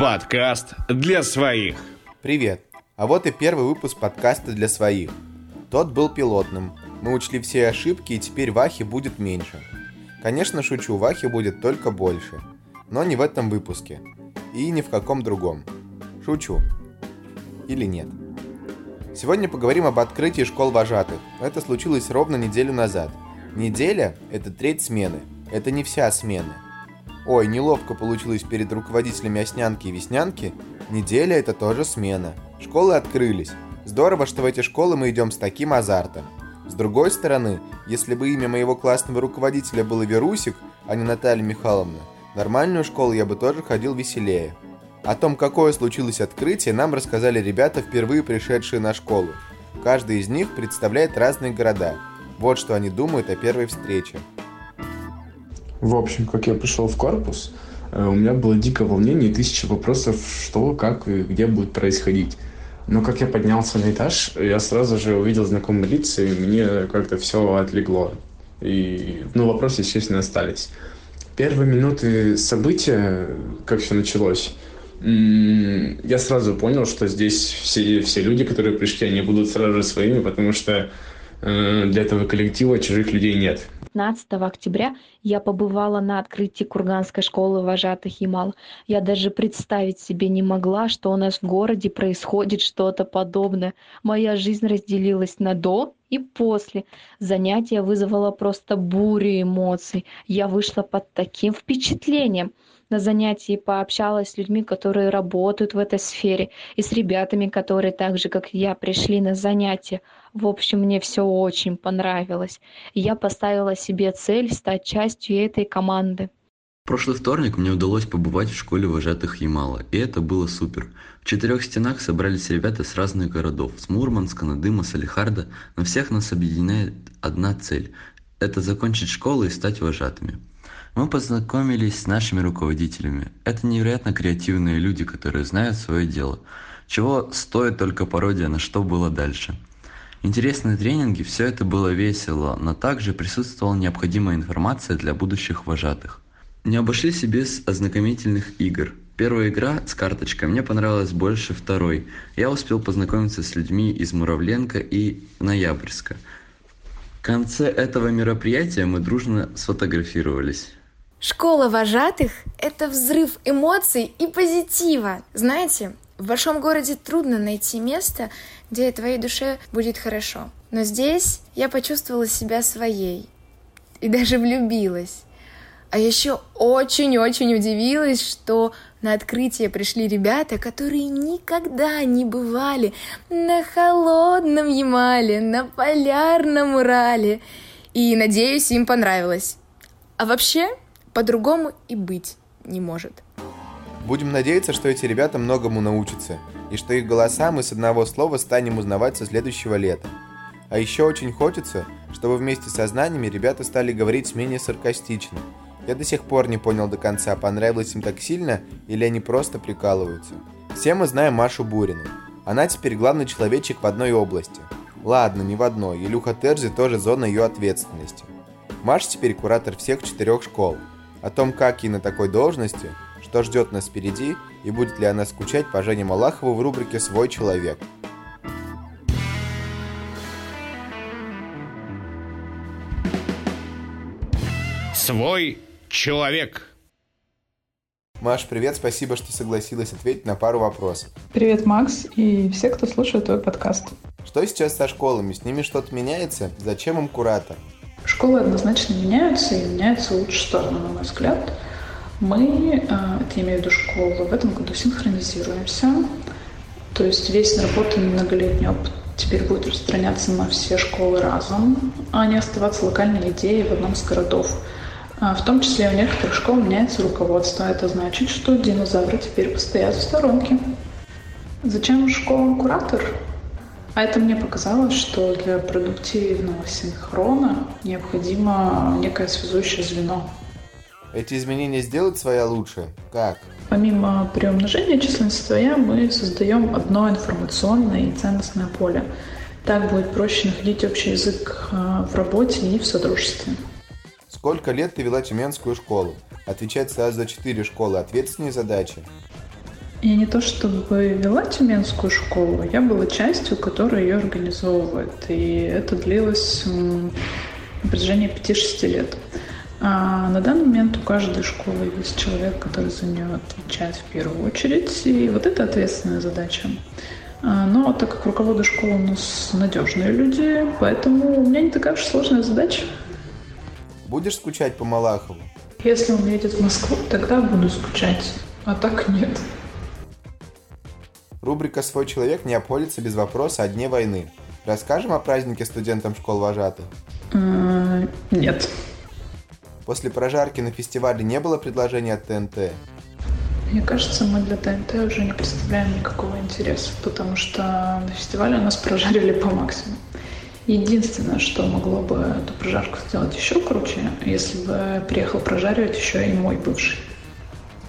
Подкаст для своих. Привет! А вот и первый выпуск подкаста для своих. Тот был пилотным. Мы учли все ошибки, и теперь Вахи будет меньше. Конечно, шучу, Вахи будет только больше. Но не в этом выпуске. И ни в каком другом. Шучу. Или нет. Сегодня поговорим об открытии школ вожатых. Это случилось ровно неделю назад. Неделя – это треть смены. Это не вся смена – Ой, неловко получилось перед руководителями Оснянки и Веснянки. Неделя – это тоже смена. Школы открылись. Здорово, что в эти школы мы идем с таким азартом. С другой стороны, если бы имя моего классного руководителя было Верусик, а не Наталья Михайловна, нормальную школу я бы тоже ходил веселее. О том, какое случилось открытие, нам рассказали ребята, впервые пришедшие на школу. Каждый из них представляет разные города. Вот что они думают о первой встрече. В общем, как я пришел в корпус, э, у меня было дикое волнение и тысяча вопросов, что, как и где будет происходить. Но как я поднялся на этаж, я сразу же увидел знакомые лица, и мне как-то все отлегло. И, ну, вопросы, естественно, остались. Первые минуты события, как все началось, я сразу понял, что здесь все, все люди, которые пришли, они будут сразу же своими, потому что э, для этого коллектива чужих людей нет. 15 октября я побывала на открытии Курганской школы вожатых Ямал. Я даже представить себе не могла, что у нас в городе происходит что-то подобное. Моя жизнь разделилась на до и после. Занятие вызвало просто бурю эмоций. Я вышла под таким впечатлением на занятии пообщалась с людьми, которые работают в этой сфере, и с ребятами, которые так же, как я, пришли на занятия. В общем, мне все очень понравилось. я поставила себе цель стать частью этой команды. В прошлый вторник мне удалось побывать в школе вожатых Ямала, и это было супер. В четырех стенах собрались ребята с разных городов, с Мурманска, Надыма, Салихарда, но всех нас объединяет одна цель – это закончить школу и стать вожатыми. Мы познакомились с нашими руководителями. Это невероятно креативные люди, которые знают свое дело. Чего стоит только пародия на что было дальше. Интересные тренинги, все это было весело, но также присутствовала необходимая информация для будущих вожатых. Не обошлись и без ознакомительных игр. Первая игра с карточкой мне понравилась больше второй. Я успел познакомиться с людьми из Муравленко и Ноябрьска. В конце этого мероприятия мы дружно сфотографировались. Школа вожатых – это взрыв эмоций и позитива. Знаете, в большом городе трудно найти место, где твоей душе будет хорошо. Но здесь я почувствовала себя своей и даже влюбилась. А еще очень-очень удивилась, что на открытие пришли ребята, которые никогда не бывали на холодном Ямале, на полярном Урале. И надеюсь, им понравилось. А вообще, по-другому и быть не может. Будем надеяться, что эти ребята многому научатся, и что их голоса мы с одного слова станем узнавать со следующего лета. А еще очень хочется, чтобы вместе со знаниями ребята стали говорить менее саркастично. Я до сих пор не понял до конца, понравилось им так сильно или они просто прикалываются. Все мы знаем Машу Бурину. Она теперь главный человечек в одной области. Ладно, не в одной, Илюха Терзи тоже зона ее ответственности. Маша теперь куратор всех четырех школ – о том, как ей на такой должности, что ждет нас впереди и будет ли она скучать по Жене Малахову в рубрике «Свой человек». Свой человек. Маш, привет, спасибо, что согласилась ответить на пару вопросов. Привет, Макс, и все, кто слушает твой подкаст. Что сейчас со школами? С ними что-то меняется? Зачем им куратор? Школы однозначно меняются, и меняются в лучшую сторону, на мой взгляд. Мы, а, это я имею в виду школу, в этом году синхронизируемся. То есть весь наработанный многолетний опыт теперь будет распространяться на все школы разом, а не оставаться локальной идеей в одном из городов. А, в том числе у некоторых школ меняется руководство. Это значит, что динозавры теперь постоят в сторонке. Зачем школам куратор? А это мне показалось, что для продуктивного синхрона необходимо некое связующее звено. Эти изменения сделают своя лучше? Как? Помимо приумножения численности своя, мы создаем одно информационное и ценностное поле. Так будет проще находить общий язык э, в работе и в сотрудничестве. Сколько лет ты вела Тюменскую школу? Отвечать сразу за четыре школы – ответственные задачи? Я не то чтобы вела Тюменскую школу, я была частью, которая ее организовывает. И это длилось на протяжении 5-6 лет. А на данный момент у каждой школы есть человек, который за нее отвечает в первую очередь. И вот это ответственная задача. А, но так как руководство школы у нас надежные люди, поэтому у меня не такая уж сложная задача. Будешь скучать по Малахову? Если он едет в Москву, тогда буду скучать, а так нет. Рубрика «Свой человек» не обходится без вопроса о Дне войны. Расскажем о празднике студентам школ вожатых? Нет. После прожарки на фестивале не было предложений от ТНТ? Мне кажется, мы для ТНТ уже не представляем никакого интереса, потому что на фестивале нас прожарили по максимуму. Единственное, что могло бы эту прожарку сделать еще круче, если бы приехал прожаривать еще и мой бывший.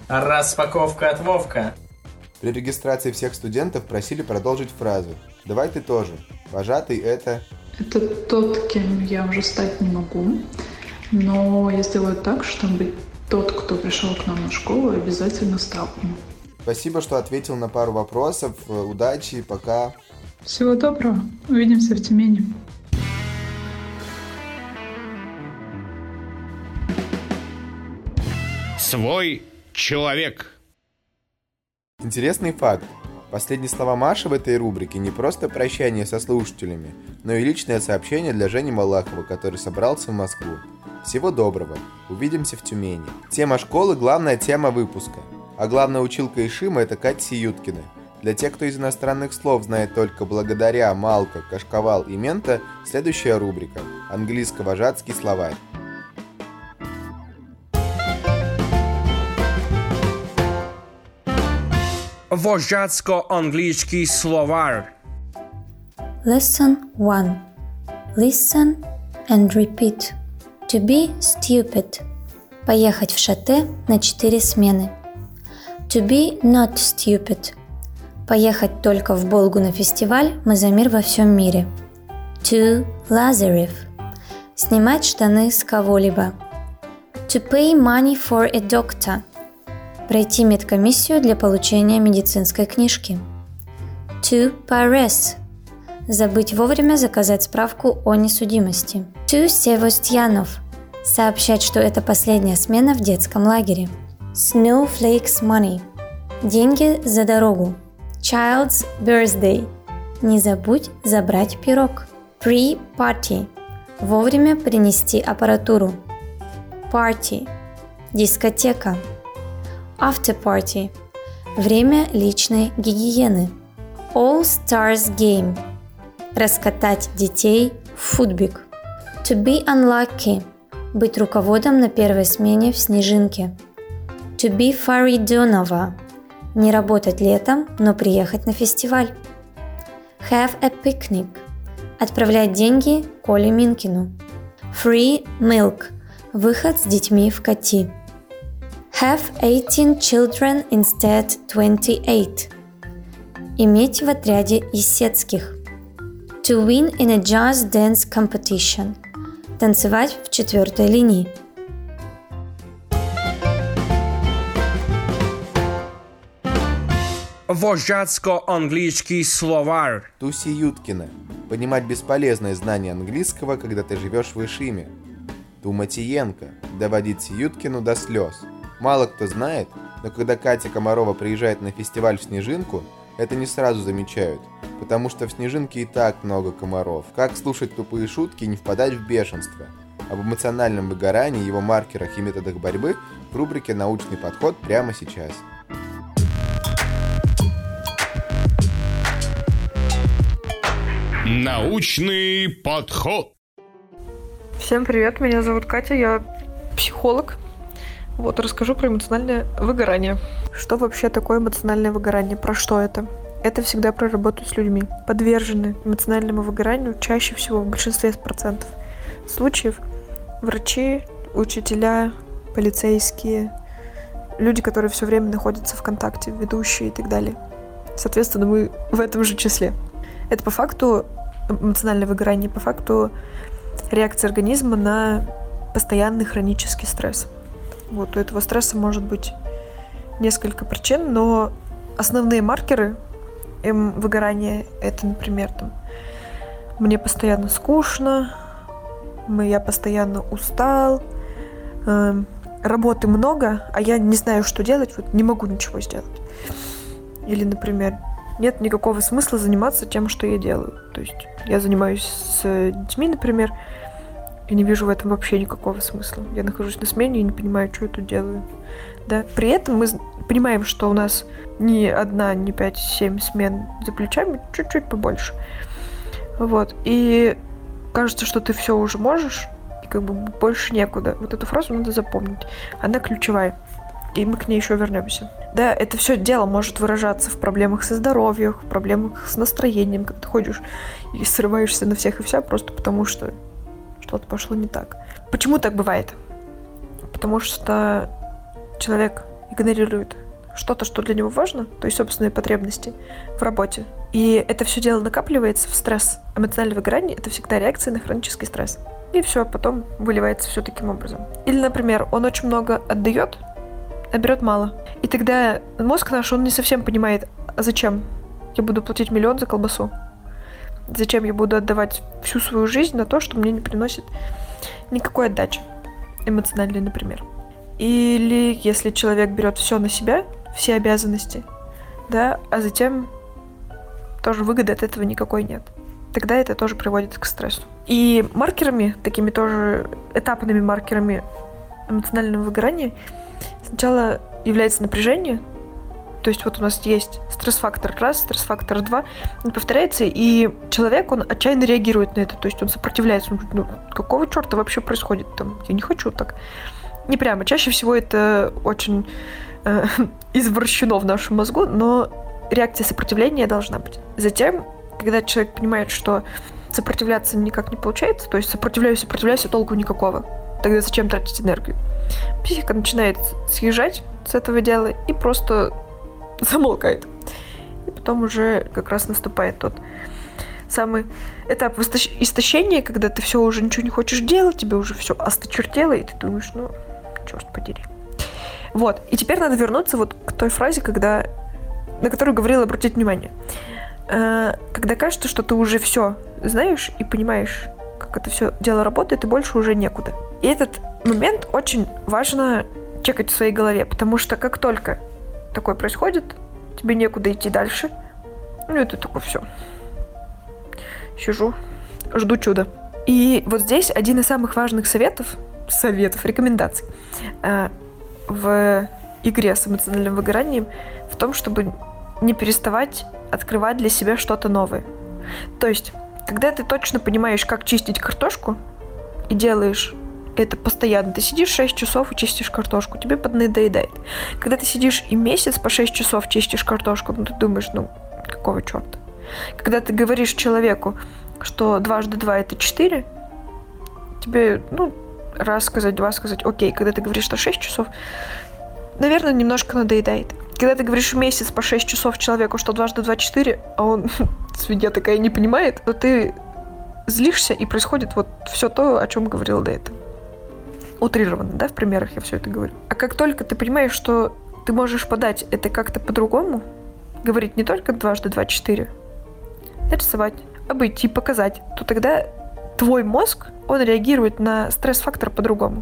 Распаковка от Вовка. При регистрации всех студентов просили продолжить фразу «Давай ты тоже». Вожатый это... Это тот, кем я уже стать не могу. Но я сделаю так, чтобы тот, кто пришел к нам на школу, обязательно стал им. Спасибо, что ответил на пару вопросов. Удачи, пока. Всего доброго. Увидимся в Тюмени. Свой человек. Интересный факт. Последние слова Маши в этой рубрике не просто прощание со слушателями, но и личное сообщение для Жени Малахова, который собрался в Москву. Всего доброго. Увидимся в Тюмени. Тема школы – главная тема выпуска. А главная училка Ишима – это Катя Сиюткина. Для тех, кто из иностранных слов знает только благодаря, малка, кашковал и мента, следующая рубрика – английско-вожатский словарь. Вожатсько-англійський словар. Lesson 1. Listen and repeat. To be stupid. Поехать в шате на 4 смены. To be not stupid. Поехать только в Болгу на фестиваль «Мы за мир во всем мире». To Lazarev. Снимать штаны с кого-либо. To pay money for a doctor. Пройти медкомиссию для получения медицинской книжки. To Pares. Забыть вовремя заказать справку о несудимости. To Севостьянов. Сообщать, что это последняя смена в детском лагере. Snowflakes money. Деньги за дорогу. Child's birthday. Не забудь забрать пирог. Pre-party. Вовремя принести аппаратуру. Party. Дискотека. After party. Время личной гигиены. All Stars Game. Раскатать детей в футбик. To be unlucky. Быть руководом на первой смене в снежинке. To be Faridonova. Не работать летом, но приехать на фестиваль. Have a picnic. Отправлять деньги Коле Минкину. Free milk. Выход с детьми в кати. Have 18 children instead 28. Иметь в отряде Исетских. To win in a jazz dance competition. Танцевать в четвертой линии. Вожатсько-англійський словар. Туси Юткина. Понимать бесполезное знание английского, когда ты живешь в Ишиме. Туматиенко. Доводить Сиюткину до слез. Мало кто знает, но когда Катя Комарова приезжает на фестиваль в Снежинку, это не сразу замечают, потому что в Снежинке и так много комаров. Как слушать тупые шутки и не впадать в бешенство? Об эмоциональном выгорании, его маркерах и методах борьбы в рубрике «Научный подход» прямо сейчас. Научный подход. Всем привет, меня зовут Катя, я психолог. Вот, расскажу про эмоциональное выгорание. Что вообще такое эмоциональное выгорание? Про что это? Это всегда про работу с людьми. Подвержены эмоциональному выгоранию чаще всего в большинстве процентов случаев врачи, учителя, полицейские, люди, которые все время находятся в контакте, ведущие и так далее. Соответственно, мы в этом же числе. Это по факту эмоциональное выгорание, по факту реакция организма на постоянный хронический стресс. Вот у этого стресса может быть несколько причин, но основные маркеры эм, выгорания это, например, там, мне постоянно скучно, я постоянно устал, э, работы много, а я не знаю, что делать, вот не могу ничего сделать. Или, например, нет никакого смысла заниматься тем, что я делаю. То есть я занимаюсь с детьми, например, и не вижу в этом вообще никакого смысла. Я нахожусь на смене и не понимаю, что я тут делаю. Да? При этом мы понимаем, что у нас не одна, не пять, семь смен за плечами, чуть-чуть побольше. Вот. И кажется, что ты все уже можешь, и как бы больше некуда. Вот эту фразу надо запомнить. Она ключевая. И мы к ней еще вернемся. Да, это все дело может выражаться в проблемах со здоровьем, в проблемах с настроением, как ты ходишь и срываешься на всех и вся просто потому, что что-то пошло не так. Почему так бывает? Потому что человек игнорирует что-то, что для него важно, то есть собственные потребности в работе. И это все дело накапливается в стресс. Эмоциональное выгорание — это всегда реакция на хронический стресс. И все, потом выливается все таким образом. Или, например, он очень много отдает, а берет мало. И тогда мозг наш, он не совсем понимает, а зачем я буду платить миллион за колбасу? Зачем я буду отдавать всю свою жизнь на то, что мне не приносит никакой отдачи? Эмоциональной, например. Или если человек берет все на себя, все обязанности, да, а затем тоже выгоды от этого никакой нет. Тогда это тоже приводит к стрессу. И маркерами, такими тоже этапными маркерами эмоционального выгорания сначала является напряжение, то есть вот у нас есть стресс-фактор раз, стресс-фактор два, он повторяется, и человек, он отчаянно реагирует на это, то есть он сопротивляется, он говорит, ну какого черта вообще происходит там, я не хочу так. Не прямо, чаще всего это очень э, извращено в нашем мозгу, но реакция сопротивления должна быть. Затем, когда человек понимает, что сопротивляться никак не получается, то есть сопротивляюсь, сопротивляюсь, а толку никакого, тогда зачем тратить энергию? Психика начинает съезжать с этого дела и просто замолкает. И потом уже как раз наступает тот самый этап истощения, когда ты все уже ничего не хочешь делать, тебе уже все осточертело, и ты думаешь, ну, черт подери. Вот. И теперь надо вернуться вот к той фразе, когда, на которую говорила обратить внимание. Э, когда кажется, что ты уже все знаешь и понимаешь, как это все дело работает, и больше уже некуда. И этот момент очень важно чекать в своей голове, потому что как только такое происходит, тебе некуда идти дальше, ну и ты такой, все, сижу, жду чуда. И вот здесь один из самых важных советов, советов, рекомендаций э, в игре с эмоциональным выгоранием в том, чтобы не переставать открывать для себя что-то новое. То есть, когда ты точно понимаешь, как чистить картошку, и делаешь это постоянно. Ты сидишь 6 часов и чистишь картошку, тебе поднадоедает. Когда ты сидишь и месяц по 6 часов чистишь картошку, ну ты думаешь, ну какого черта? Когда ты говоришь человеку, что дважды два это 4, тебе, ну, раз сказать, два сказать, окей. Когда ты говоришь, что 6 часов, наверное, немножко надоедает. Когда ты говоришь месяц по 6 часов человеку, что дважды два 4, а он, свинья такая, не понимает, то ты злишься, и происходит вот все то, о чем говорил до этого. Утрированно, да, в примерах я все это говорю. А как только ты понимаешь, что ты можешь подать это как-то по-другому, говорить не только дважды два четыре, нарисовать, обойти, показать, то тогда твой мозг, он реагирует на стресс-фактор по-другому.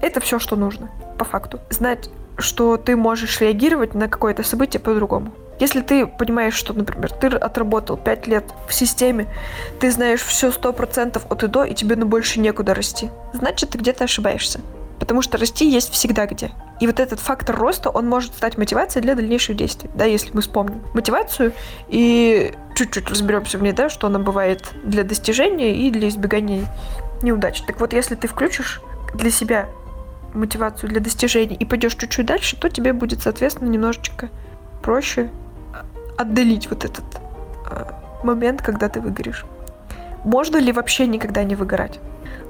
Это все, что нужно, по факту. Знать, что ты можешь реагировать на какое-то событие по-другому. Если ты понимаешь, что, например, ты отработал 5 лет в системе, ты знаешь все 100% от и до, и тебе ну больше некуда расти, значит, ты где-то ошибаешься. Потому что расти есть всегда где. И вот этот фактор роста, он может стать мотивацией для дальнейших действий, да, если мы вспомним мотивацию и чуть-чуть разберемся в ней, да, что она бывает для достижения и для избегания неудач. Так вот, если ты включишь для себя мотивацию для достижений и пойдешь чуть-чуть дальше, то тебе будет, соответственно, немножечко проще отдалить вот этот э, момент, когда ты выгоришь. Можно ли вообще никогда не выгорать?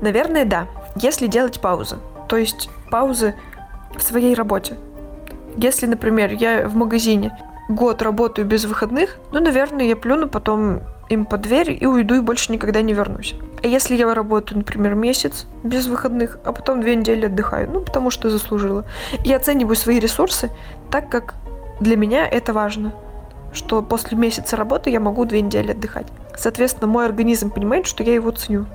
Наверное, да, если делать паузы. То есть паузы в своей работе. Если, например, я в магазине год работаю без выходных, ну, наверное, я плюну потом им под дверь и уйду и больше никогда не вернусь. А если я работаю, например, месяц без выходных, а потом две недели отдыхаю, ну, потому что заслужила, я оцениваю свои ресурсы так, как для меня это важно, что после месяца работы я могу две недели отдыхать. Соответственно, мой организм понимает, что я его ценю.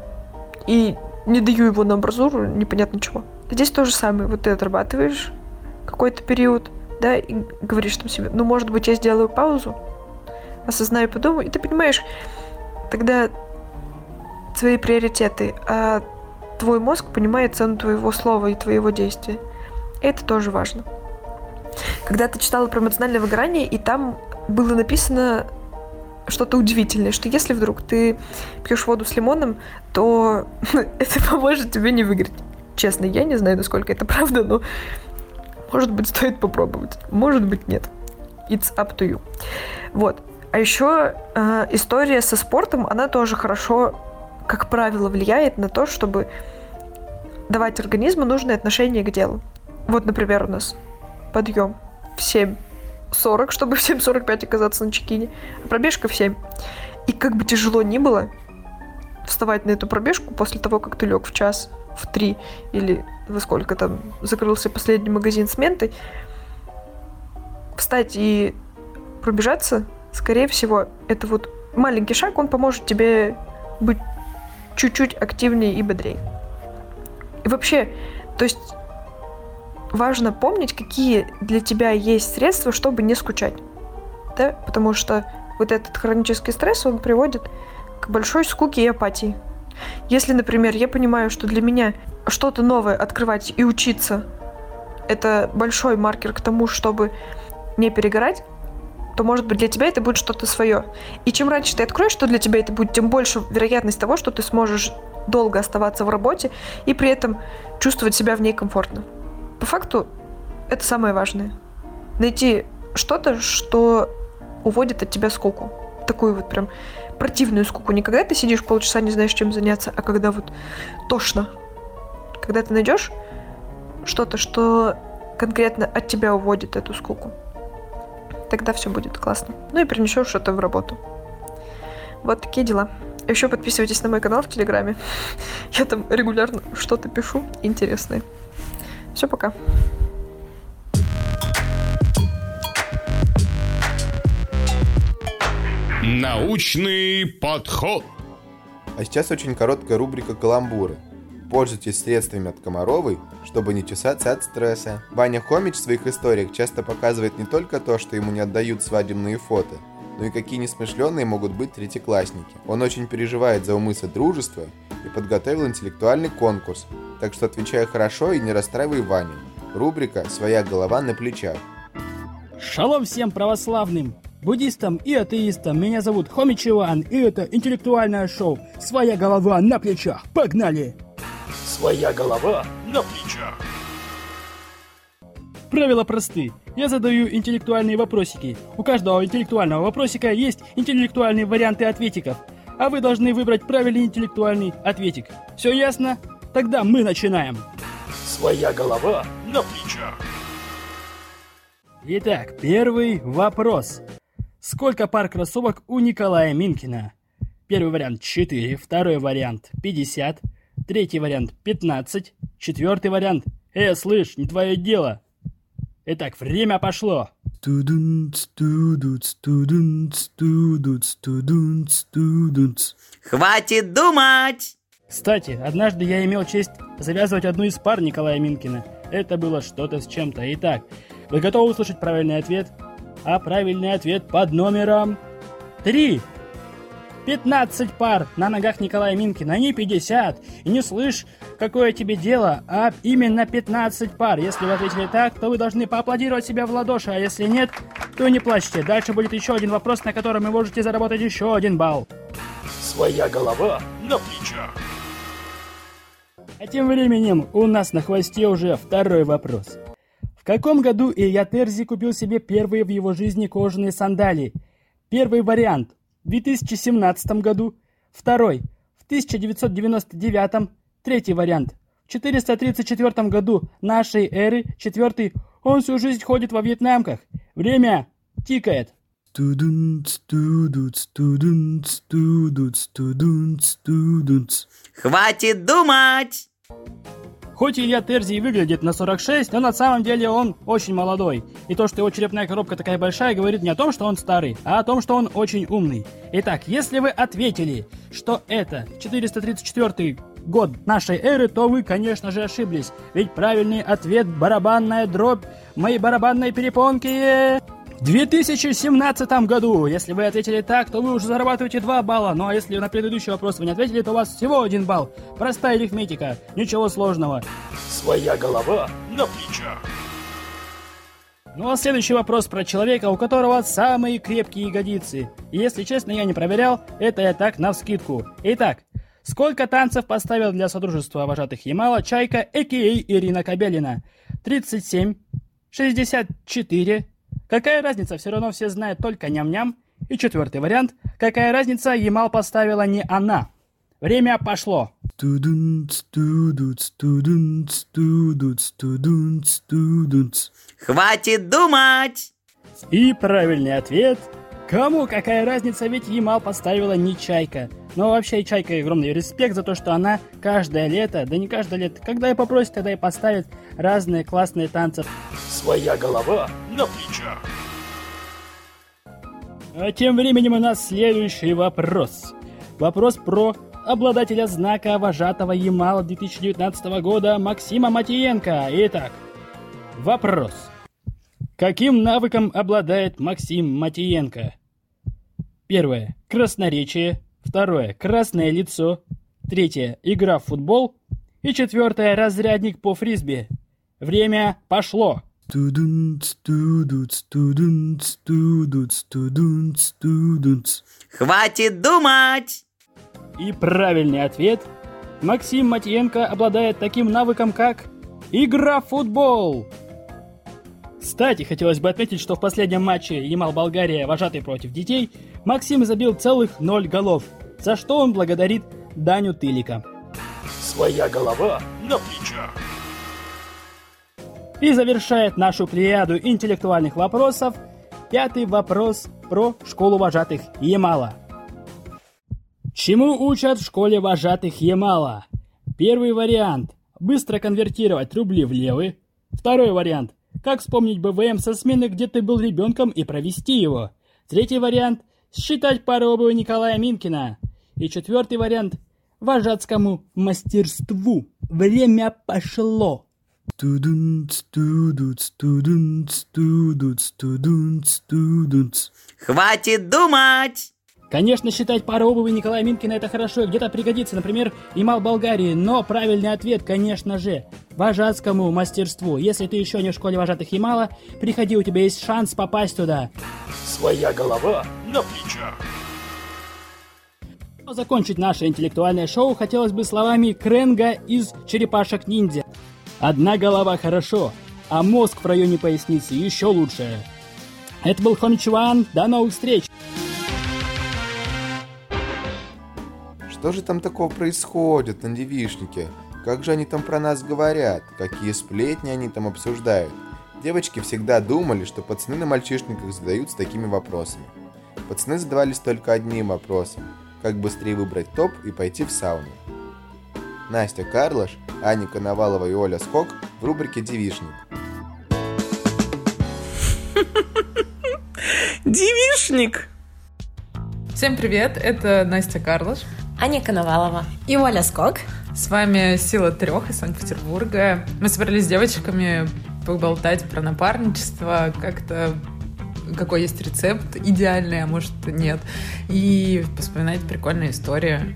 И не даю его на амбразуру непонятно чего. Здесь то же самое. Вот ты отрабатываешь какой-то период, да, и говоришь там себе, ну, может быть, я сделаю паузу, осознаю, подумаю, и ты понимаешь, тогда свои приоритеты, а твой мозг понимает цену твоего слова и твоего действия. Это тоже важно. Когда ты читала про эмоциональное выгорание, и там было написано что-то удивительное, что если вдруг ты пьешь воду с лимоном, то это поможет тебе не выиграть. Честно, я не знаю, насколько это правда, но может быть стоит попробовать, может быть нет. It's up to you. Вот. А еще э, история со спортом, она тоже хорошо, как правило, влияет на то, чтобы давать организму нужное отношение к делу. Вот, например, у нас подъем в 7.40, чтобы в 7.45 оказаться на чекине, а пробежка в 7. И как бы тяжело ни было вставать на эту пробежку после того, как ты лег в час, в три или во сколько там закрылся последний магазин с ментой, встать и пробежаться, скорее всего, это вот маленький шаг, он поможет тебе быть чуть-чуть активнее и бодрее. И вообще, то есть важно помнить, какие для тебя есть средства, чтобы не скучать. Да? Потому что вот этот хронический стресс, он приводит к большой скуке и апатии. Если, например, я понимаю, что для меня что-то новое открывать и учиться – это большой маркер к тому, чтобы не перегорать, то, может быть, для тебя это будет что-то свое. И чем раньше ты откроешь, что для тебя это будет, тем больше вероятность того, что ты сможешь долго оставаться в работе и при этом чувствовать себя в ней комфортно. По факту, это самое важное. Найти что-то, что уводит от тебя скуку. Такую вот прям противную скуку. Не когда ты сидишь полчаса, не знаешь, чем заняться, а когда вот тошно. Когда ты найдешь что-то, что конкретно от тебя уводит эту скуку, тогда все будет классно. Ну и принесешь что-то в работу. Вот такие дела. Еще подписывайтесь на мой канал в Телеграме. Я там регулярно что-то пишу интересное. Все, пока. Научный подход. А сейчас очень короткая рубрика «Каламбуры». Пользуйтесь средствами от Комаровой, чтобы не чесаться от стресса. Ваня Хомич в своих историях часто показывает не только то, что ему не отдают свадебные фото, но и какие несмышленные могут быть третьеклассники. Он очень переживает за умы Содружества и подготовил интеллектуальный конкурс, так что отвечай хорошо и не расстраивай Ваню. Рубрика «Своя голова на плечах». Шалом всем православным, буддистам и атеистам. Меня зовут Хомич Иван, и это интеллектуальное шоу «Своя голова на плечах». Погнали! Своя голова на плечах. Правила просты. Я задаю интеллектуальные вопросики. У каждого интеллектуального вопросика есть интеллектуальные варианты ответиков. А вы должны выбрать правильный интеллектуальный ответик. Все ясно? Тогда мы начинаем. Своя голова на плечах. Итак, первый вопрос. Сколько пар кроссовок у Николая Минкина? Первый вариант 4, второй вариант 50, третий вариант 15, четвертый вариант «Э, слышь, не твое дело». Итак, время пошло. Хватит думать! Кстати, однажды я имел честь завязывать одну из пар Николая Минкина. Это было что-то с чем-то. Итак, вы готовы услышать правильный ответ? А правильный ответ под номером 3. 15 пар на ногах Николая Минкина, не 50. И не слышь, какое тебе дело, а именно 15 пар. Если вы ответили так, то вы должны поаплодировать себя в ладоши, а если нет, то не плачьте. Дальше будет еще один вопрос, на котором вы можете заработать еще один балл. Своя голова на плечах. А тем временем у нас на хвосте уже второй вопрос. В каком году Илья Терзи купил себе первые в его жизни кожаные сандалии? Первый вариант – 2017 году, второй – в 1999, третий вариант – в 434 году нашей эры, четвертый – он всю жизнь ходит во вьетнамках. Время тикает. Хватит думать! Хоть Илья Терзи и выглядит на 46, но на самом деле он очень молодой. И то, что его черепная коробка такая большая, говорит не о том, что он старый, а о том, что он очень умный. Итак, если вы ответили, что это 434 год нашей эры, то вы, конечно же, ошиблись. Ведь правильный ответ – барабанная дробь моей барабанной перепонки. В 2017 году, если вы ответили так, то вы уже зарабатываете 2 балла. Ну а если на предыдущий вопрос вы не ответили, то у вас всего 1 балл. Простая арифметика, ничего сложного. Своя голова на плечах. Ну а следующий вопрос про человека, у которого самые крепкие ягодицы. И если честно, я не проверял, это я так на вскидку. Итак, сколько танцев поставил для Содружества вожатых Ямала Чайка, а.к.а. Ирина Кобелина? 37, 64, Какая разница, все равно все знают только ням-ням. И четвертый вариант. Какая разница, Ямал поставила не она. Время пошло. Хватит думать! И правильный ответ. Кому какая разница, ведь Ямал поставила не Чайка. Но вообще и Чайка огромный респект за то, что она каждое лето, да не каждое лето, когда и попросит, тогда и поставит разные классные танцы. Своя голова на плечах. А тем временем у нас следующий вопрос. Вопрос про обладателя знака вожатого Ямала 2019 года Максима Матиенко. Итак, вопрос. Каким навыком обладает Максим Матиенко? Первое. Красноречие. Второе. Красное лицо. Третье. Игра в футбол. И четвертое. Разрядник по фрисби. Время пошло. Хватит думать! И правильный ответ. Максим Матьенко обладает таким навыком, как игра в футбол. Кстати, хотелось бы отметить, что в последнем матче Ямал-Болгария, вожатый против детей, Максим забил целых ноль голов, за что он благодарит Даню Тылика. Своя голова на плечах. И завершает нашу плеяду интеллектуальных вопросов пятый вопрос про школу вожатых Ямала. Чему учат в школе вожатых Ямала? Первый вариант – быстро конвертировать рубли в левы. Второй вариант – как вспомнить БВМ со смены, где ты был ребенком и провести его. Третий вариант – считать пару обуви Николая Минкина. И четвертый вариант – вожатскому мастерству. Время пошло. Хватит думать! Конечно, считать пару обуви Николая Минкина это хорошо, где-то пригодится, например, Имал Болгарии, но правильный ответ, конечно же, вожатскому мастерству. Если ты еще не в школе вожатых Ямала, приходи, у тебя есть шанс попасть туда. Своя голова на плечах. Но закончить наше интеллектуальное шоу хотелось бы словами Кренга из «Черепашек ниндзя». Одна голова хорошо, а мозг в районе поясницы еще лучше. Это был Хончуан, до новых встреч! Что же там такого происходит на девишнике? Как же они там про нас говорят? Какие сплетни они там обсуждают? Девочки всегда думали, что пацаны на мальчишниках задаются такими вопросами. Пацаны задавались только одним вопросом. Как быстрее выбрать топ и пойти в сауну. Настя Карлаш, Аня Коновалова и Оля Скок в рубрике «Девишник». Девишник! Всем привет, это Настя Карлаш. Аня Коновалова и Оля Скок. С вами «Сила трех» из Санкт-Петербурга. Мы собрались с девочками поболтать про напарничество, как-то какой есть рецепт идеальный, а может нет. И вспоминать прикольные истории.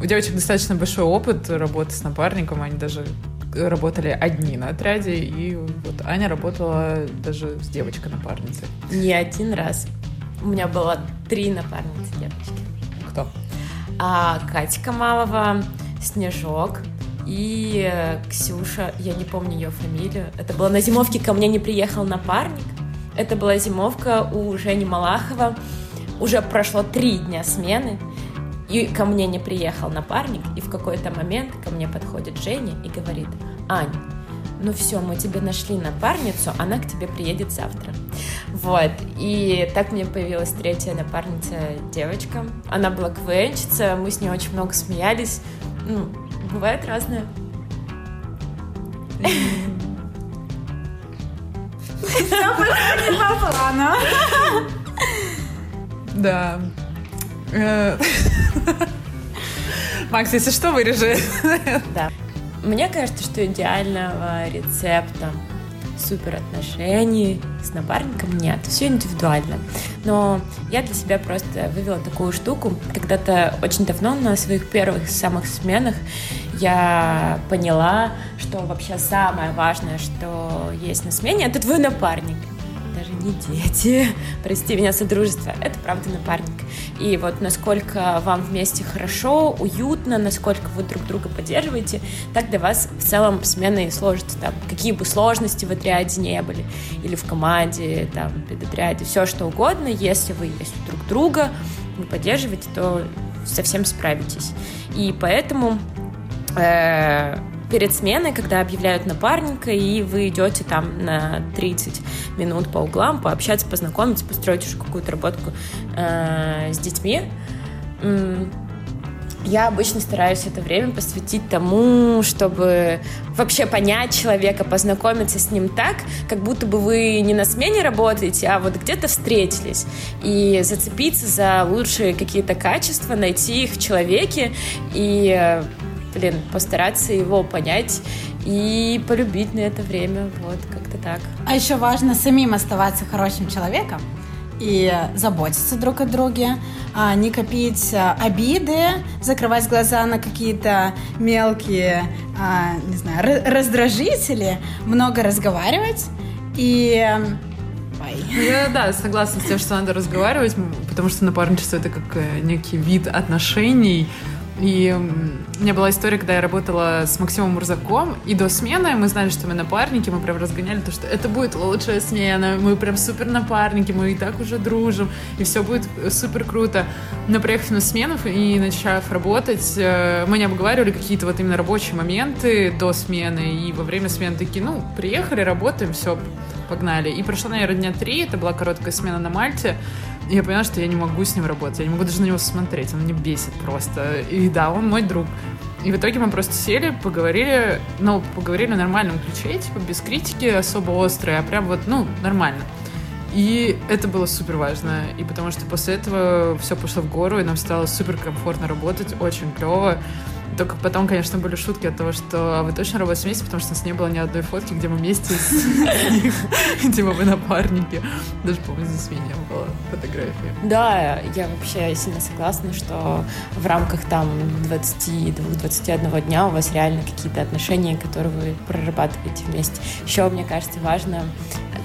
У девочек достаточно большой опыт работы с напарником, они даже работали одни на отряде, и вот Аня работала даже с девочкой-напарницей. Не один раз. У меня было три напарницы девочки. Кто? А, Катя Камалова, Снежок и Ксюша, я не помню ее фамилию. Это было на зимовке, ко мне не приехал напарник. Это была зимовка у Жени Малахова. Уже прошло три дня смены, и ко мне не приехал напарник, и в какой-то момент ко мне подходит Женя и говорит, Ань, ну все, мы тебе нашли напарницу, она к тебе приедет завтра. Вот, и так мне появилась третья напарница девочка. Она была КВНчица, мы с ней очень много смеялись. Ну, бывает разное. Все проходит по плану. Да. Э, Макс, если что, вырежи. Да. Мне кажется, что идеального рецепта супер отношений с напарником нет. Все индивидуально. Но я для себя просто вывела такую штуку. Когда-то очень давно на своих первых самых сменах я поняла, что вообще самое важное, что есть на смене, это твой напарник даже не дети, прости меня, содружество, это правда напарник. И вот насколько вам вместе хорошо, уютно, насколько вы друг друга поддерживаете, так для вас в целом смена и сложится. Там, какие бы сложности в отряде не были, или в команде, там, в педотряде, все что угодно, если вы есть друг друга, вы поддерживаете, то совсем справитесь. И поэтому э, перед сменой, когда объявляют напарника, и вы идете там на 30 минут по углам, пообщаться, познакомиться, построить уже какую-то работку э, с детьми, я обычно стараюсь это время посвятить тому, чтобы вообще понять человека, познакомиться с ним так, как будто бы вы не на смене работаете, а вот где-то встретились. И зацепиться за лучшие какие-то качества, найти их в человеке и блин, постараться его понять и полюбить на это время, вот, как-то так. А еще важно самим оставаться хорошим человеком и заботиться друг о друге, а не копить а, обиды, закрывать глаза на какие-то мелкие, а, не знаю, раздражители, много разговаривать и ну, я, да, согласна с тем, что надо разговаривать, потому что напарничество — это как э, некий вид отношений, и у меня была история, когда я работала с Максимом Мурзаком, и до смены мы знали, что мы напарники, мы прям разгоняли то, что это будет лучшая смена, мы прям супер напарники, мы и так уже дружим, и все будет супер круто. Но приехав на смену и начав работать, э, мы не обговаривали какие-то вот именно рабочие моменты до смены, и во время смены такие, ну, приехали, работаем, все, погнали. И прошло, наверное, дня три, это была короткая смена на Мальте, я поняла, что я не могу с ним работать, я не могу даже на него смотреть, он меня бесит просто. И да, он мой друг. И в итоге мы просто сели, поговорили, ну, поговорили в нормальном ключе, типа, без критики особо острой, а прям вот, ну, нормально. И это было супер важно. И потому что после этого все пошло в гору, и нам стало супер комфортно работать, очень клево. Только потом, конечно, были шутки от того, что «А вы точно работаете вместе, потому что у нас не было ни одной фотки, где мы вместе с типа мы напарники. Даже, по-моему, здесь меня была фотография. Да, я вообще сильно согласна, что в рамках там 22-21 дня у вас реально какие-то отношения, которые вы прорабатываете вместе. Еще, мне кажется, важно,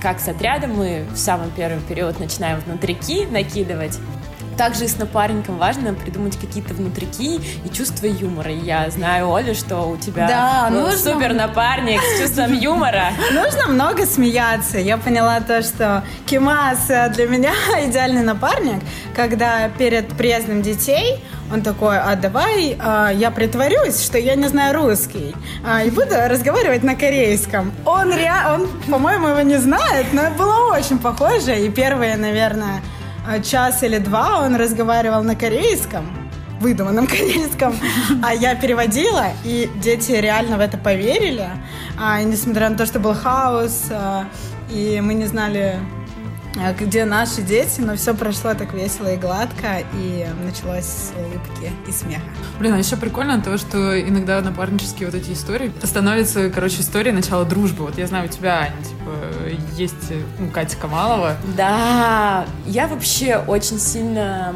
как с отрядом мы в самый первый период начинаем внутрики накидывать, также и с напарником важно придумать какие-то внутрики и чувство юмора. Я знаю, Оля, что у тебя да, ну, нужно... супер напарник с чувством юмора. Нужно много смеяться. Я поняла то, что Кимас для меня идеальный напарник, когда перед приездом детей он такой, а давай а, я притворюсь, что я не знаю русский, а, и буду разговаривать на корейском. Он, ре... он по-моему, его не знает, но было очень похоже. И первые, наверное, час или два он разговаривал на корейском, выдуманном корейском, а я переводила, и дети реально в это поверили. А, несмотря на то, что был хаос, а, и мы не знали, а, где наши дети, но все прошло так весело и гладко, и началось с улыбки и смеха. Блин, а еще прикольно то, что иногда напарнические вот эти истории становятся, короче, историей начала дружбы. Вот я знаю, у тебя, Аня, типа, есть ну, Катя Камалова. Да, я вообще очень сильно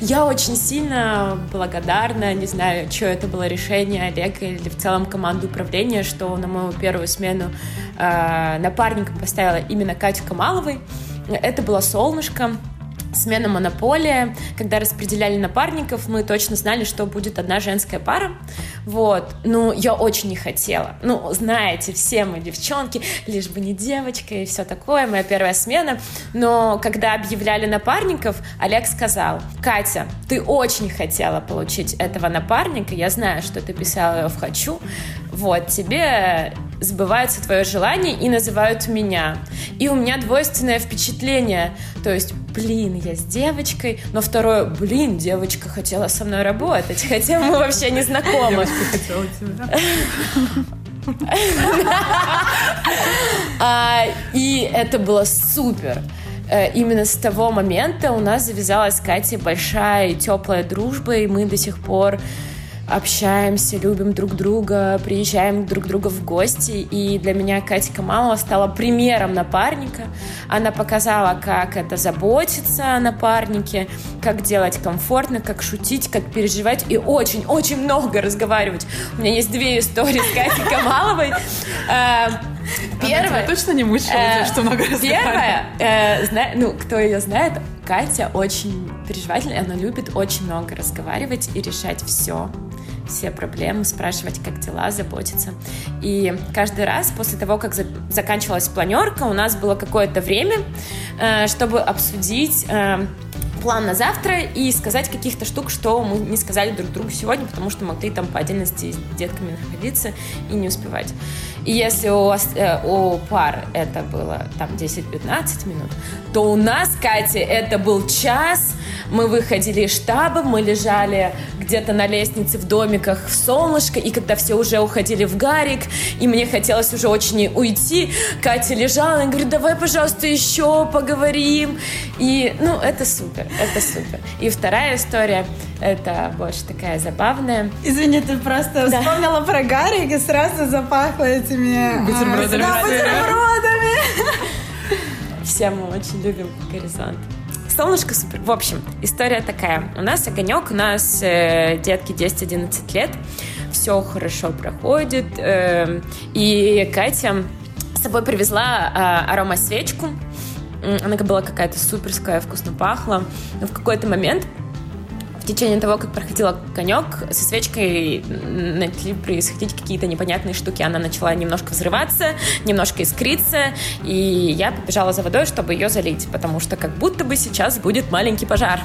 я очень сильно благодарна, не знаю, что это было решение Олега или в целом команды управления, что на мою первую смену э, напарником поставила именно Катю Камаловой. Это было солнышко, смена монополия, когда распределяли напарников, мы точно знали, что будет одна женская пара, вот, ну, я очень не хотела, ну, знаете, все мы девчонки, лишь бы не девочка и все такое, моя первая смена, но когда объявляли напарников, Олег сказал, Катя, ты очень хотела получить этого напарника, я знаю, что ты писала его в «Хочу», вот, тебе сбывается твое желание и называют меня. И у меня двойственное впечатление. То есть, блин, я с девочкой, но второе, блин, девочка хотела со мной работать, хотя мы вообще не знакомы. А, И это было супер. Э, Именно с того момента у нас завязалась с Катей большая и теплая дружба, и мы до сих пор общаемся, любим друг друга, приезжаем друг к другу в гости. И для меня Катя Камалова стала примером напарника. Она показала, как это заботиться о напарнике, как делать комфортно, как шутить, как переживать и очень-очень много разговаривать. У меня есть две истории с Катей Камаловой. Э, Первая точно не мучила, что много Первая, э, ну, кто ее знает, Катя очень переживательная, она любит очень много разговаривать и решать все все проблемы, спрашивать, как дела, заботиться. И каждый раз после того, как за- заканчивалась планерка, у нас было какое-то время, э, чтобы обсудить э, план на завтра и сказать каких-то штук, что мы не сказали друг другу сегодня, потому что могли там по отдельности с детками находиться и не успевать. И если у, э, у пар это было там 10-15 минут, то у нас, Катя, это был час. Мы выходили из штаба, мы лежали где-то на лестнице в домиках в солнышко, и когда все уже уходили в гарик, и мне хотелось уже очень уйти, Катя лежала и говорит, давай, пожалуйста, еще поговорим. И, ну, это супер, это супер. И вторая история, это больше такая забавная. Извини, ты просто Да. вспомнила про Гарик и сразу запахло этими... а, Бутербродами. Да, бутербродами. Все мы очень любим горизонт. Солнышко супер. В общем, история такая. У нас огонек, у нас э, детки 10-11 лет. Все хорошо проходит. э, и Катя с собой привезла э, аромасвечку. М, Она была какая-то суперская, вкусно пахла. Но в какой-то момент в течение того, как проходил огонек, со свечкой начали происходить какие-то непонятные штуки. Она начала немножко взрываться, немножко искриться, и я побежала за водой, чтобы ее залить, потому что как будто бы сейчас будет маленький пожар.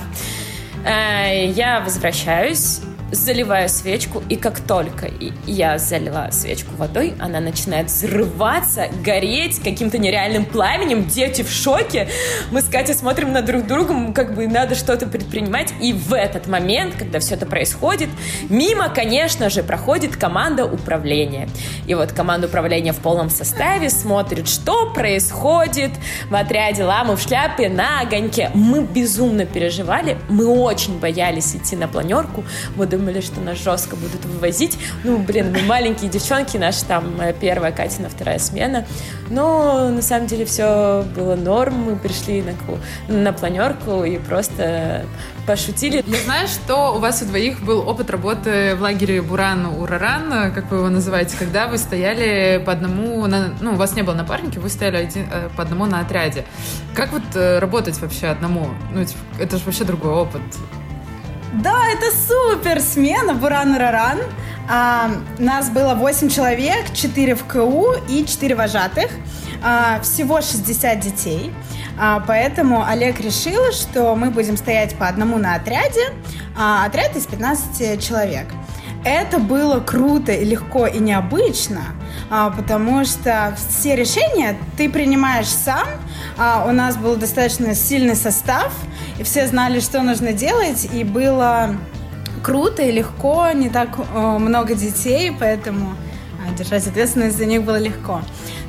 Э, Я возвращаюсь, заливаю свечку, и как только я залила свечку водой, она начинает взрываться, гореть каким-то нереальным пламенем. Дети в шоке. Мы с Катей смотрим на друг друга, как бы надо что-то предпринимать. И в этот момент, когда все это происходит, мимо, конечно же, проходит команда управления. И вот команда управления в полном составе смотрит, что происходит в отряде ламы в шляпе на огоньке. Мы безумно переживали, мы очень боялись идти на планерку, мы думали, что нас жестко будут вывозить. Ну, блин, мы маленькие девчонки, наша там э, первая Катина, вторая смена. Но на самом деле все было норм, мы пришли на, на планерку и просто пошутили. Я знаю, что у вас у двоих был опыт работы в лагере Буран-Ураран, как вы его называете, когда вы стояли по одному, на- ну, у вас не было напарника, вы стояли один- э, по одному на отряде. Как вот э, работать вообще одному? Ну, типа, это же вообще другой опыт. Да, это супер смена Буран-Раран. А, нас было 8 человек, 4 в КУ и 4 вожатых. А, всего 60 детей. А, поэтому Олег решил, что мы будем стоять по одному на отряде. А, отряд из 15 человек. Это было круто и легко и необычно, а, потому что все решения ты принимаешь сам. А, У нас был достаточно сильный состав, и все знали, что нужно делать, и было круто и легко, не так э, много детей, поэтому а, держать ответственность за них было легко.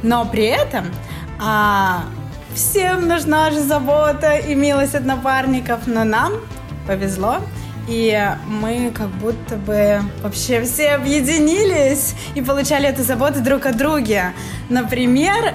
Но при этом всем нужна же забота и милость от напарников, но нам повезло, и мы как будто бы вообще все объединились и получали эту заботу друг от друга. Например,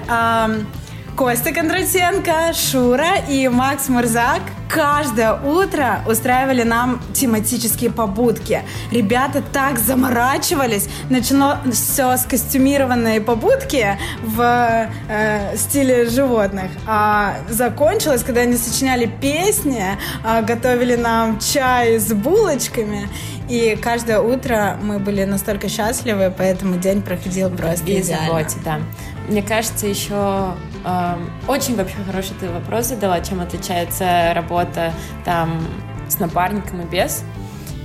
Костя Кондратенко, Шура и Макс Мурзак каждое утро устраивали нам тематические побудки. Ребята так заморачивались. Начало все с костюмированной побудки в э, стиле животных. А закончилось, когда они сочиняли песни, а, готовили нам чай с булочками. И каждое утро мы были настолько счастливы, поэтому день проходил просто И идеально. заботе, да. Мне кажется, еще очень вообще хороший ты вопрос задала, чем отличается работа там с напарником и без.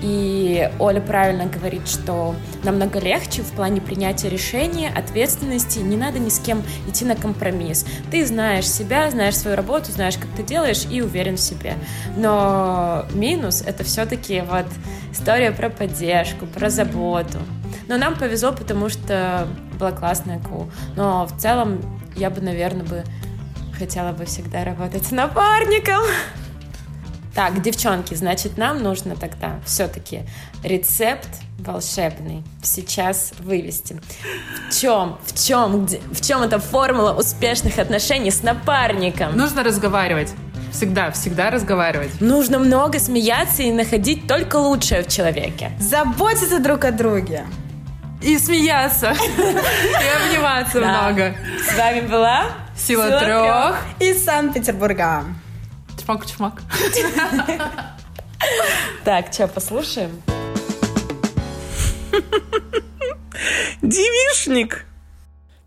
И Оля правильно говорит, что намного легче в плане принятия решения, ответственности. Не надо ни с кем идти на компромисс. Ты знаешь себя, знаешь свою работу, знаешь, как ты делаешь и уверен в себе. Но минус — это все-таки вот история про поддержку, про заботу. Но нам повезло, потому что была классная КУ. Но в целом я бы, наверное, бы хотела бы всегда работать с напарником. Так, девчонки, значит, нам нужно тогда все-таки рецепт волшебный сейчас вывести. В чем, в чем, где, в чем эта формула успешных отношений с напарником? Нужно разговаривать. Всегда, всегда разговаривать. Нужно много смеяться и находить только лучшее в человеке. Заботиться друг о друге. И смеяться. И обниматься много. С вами была Сила трех. Из Санкт-Петербурга. Чмок-чмок. Так, что, послушаем? Девишник.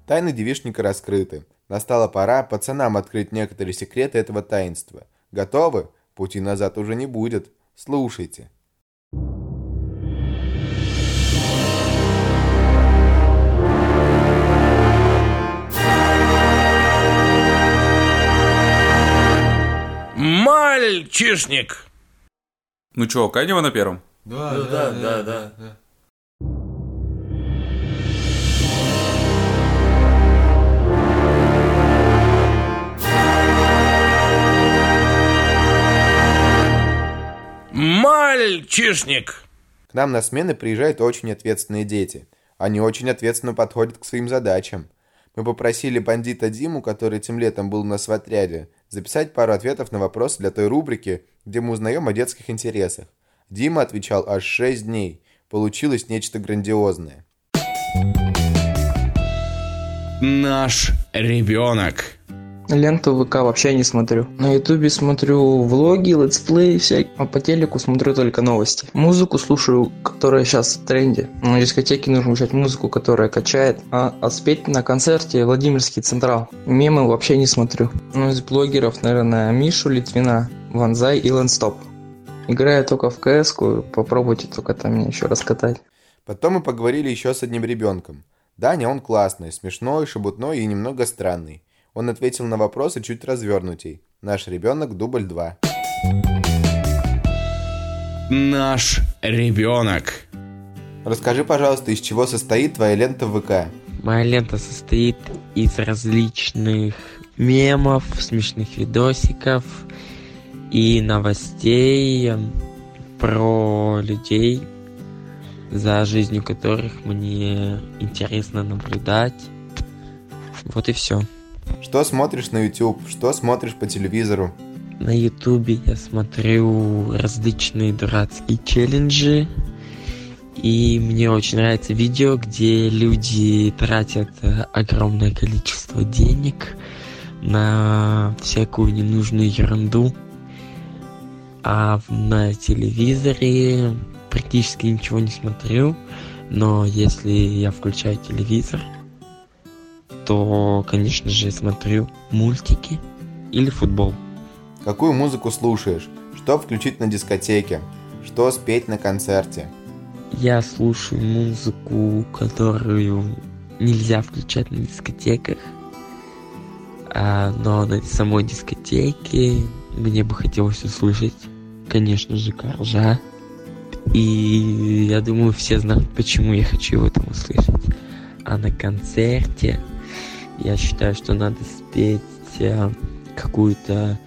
Тайны девишника раскрыты. Настала пора пацанам открыть некоторые секреты этого таинства. Готовы? Пути назад уже не будет. Слушайте. Мальчишник. Ну чё, Канева на первом? Да, да, да, да, да. Мальчишник. К нам на смены приезжают очень ответственные дети. Они очень ответственно подходят к своим задачам. Мы попросили бандита Диму, который тем летом был у нас в отряде, записать пару ответов на вопросы для той рубрики, где мы узнаем о детских интересах. Дима отвечал аж 6 дней. Получилось нечто грандиозное. Наш ребенок. Ленту ВК вообще не смотрю. На ютубе смотрю влоги, летсплеи всякие. А по телеку смотрю только новости. Музыку слушаю, которая сейчас в тренде. На дискотеке нужно включать музыку, которая качает. А, а спеть на концерте Владимирский Централ. Мемы вообще не смотрю. Ну, из блогеров, наверное, Мишу Литвина, Ванзай и Лэнстоп. Играю только в кс попробуйте только там меня еще раскатать. Потом мы поговорили еще с одним ребенком. Даня, он классный, смешной, шебутной и немного странный. Он ответил на вопросы чуть развернутей. Наш ребенок дубль 2. Наш ребенок. Расскажи, пожалуйста, из чего состоит твоя лента в ВК? Моя лента состоит из различных мемов, смешных видосиков и новостей про людей, за жизнью которых мне интересно наблюдать. Вот и все. Что смотришь на YouTube? Что смотришь по телевизору? На Ютубе я смотрю различные дурацкие челленджи. И мне очень нравится видео, где люди тратят огромное количество денег на всякую ненужную ерунду. А на телевизоре практически ничего не смотрю. Но если я включаю телевизор, то, конечно же, смотрю мультики или футбол. Какую музыку слушаешь? Что включить на дискотеке? Что спеть на концерте? Я слушаю музыку, которую нельзя включать на дискотеках. А, но на самой дискотеке мне бы хотелось услышать, конечно же, Коржа. И я думаю, все знают, почему я хочу его там услышать. А на концерте я считаю, что надо спеть э, какую-то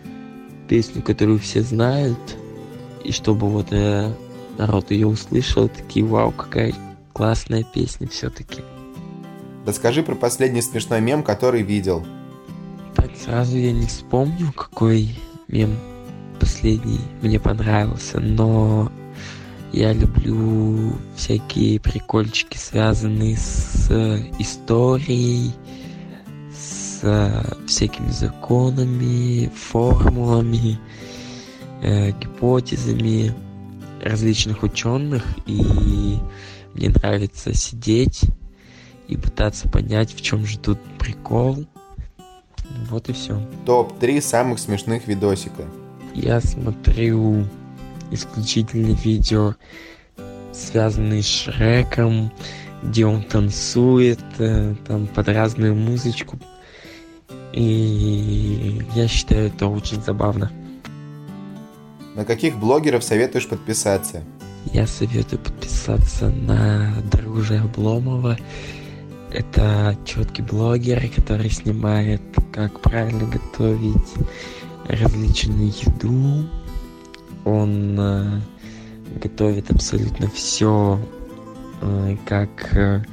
песню, которую все знают, и чтобы вот э, народ ее услышал, такие, вау, какая классная песня все-таки. Расскажи про последний смешной мем, который видел. Так сразу я не вспомню, какой мем последний мне понравился, но я люблю всякие прикольчики, связанные с э, историей, с всякими законами, формулами, э, гипотезами различных ученых, и мне нравится сидеть и пытаться понять, в чем же тут прикол. Вот и все. Топ-3 самых смешных видосика. Я смотрю исключительно видео, связанные с Шреком, где он танцует, э, там под разную музычку. И я считаю это очень забавно. На каких блогеров советуешь подписаться? я советую подписаться на Дружи Обломова. Это четкий блогер, который снимает, как правильно готовить различную еду. Он э, готовит абсолютно все, э, как э,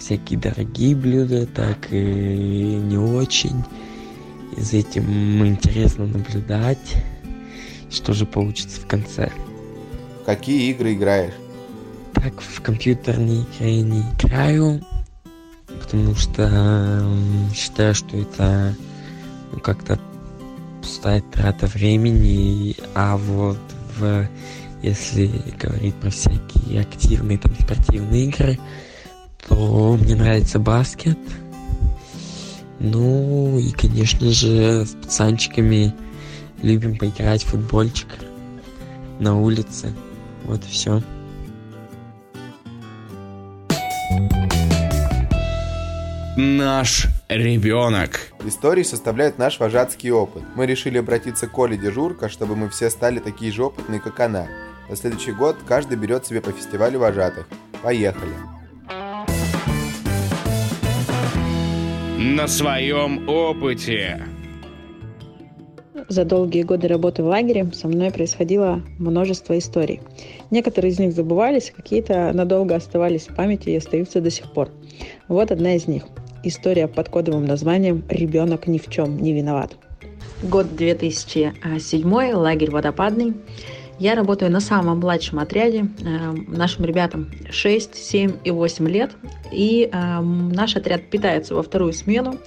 всякие дорогие блюда, так и не очень. И за этим интересно наблюдать, что же получится в конце. Какие игры играешь? Так, в компьютерные игры я не играю, потому что считаю, что это ну, как-то пустая трата времени, а вот в, если говорить про всякие активные там спортивные игры, то мне нравится баскет. Ну и, конечно же, с пацанчиками любим поиграть в футбольчик на улице. Вот и все. Наш ребенок. Истории составляют наш вожатский опыт. Мы решили обратиться к Оле Дежурка, чтобы мы все стали такие же опытные, как она. На следующий год каждый берет себе по фестивалю вожатых. Поехали! На своем опыте. За долгие годы работы в лагере со мной происходило множество историй. Некоторые из них забывались, какие-то надолго оставались в памяти и остаются до сих пор. Вот одна из них. История под кодовым названием «Ребенок ни в чем не виноват». Год 2007, лагерь водопадный. Я работаю на самом младшем отряде. Э, Нашим ребятам 6, 7 и 8 лет. И э, наш отряд питается во вторую смену,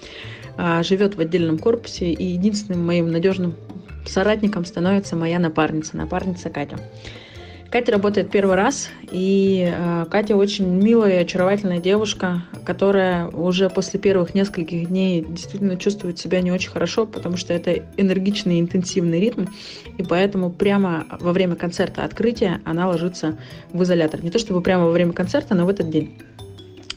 э, живет в отдельном корпусе. И единственным моим надежным соратником становится моя напарница, напарница Катя. Катя работает первый раз, и э, Катя очень милая и очаровательная девушка, которая уже после первых нескольких дней действительно чувствует себя не очень хорошо, потому что это энергичный и интенсивный ритм, и поэтому прямо во время концерта открытия она ложится в изолятор. Не то чтобы прямо во время концерта, но в этот день.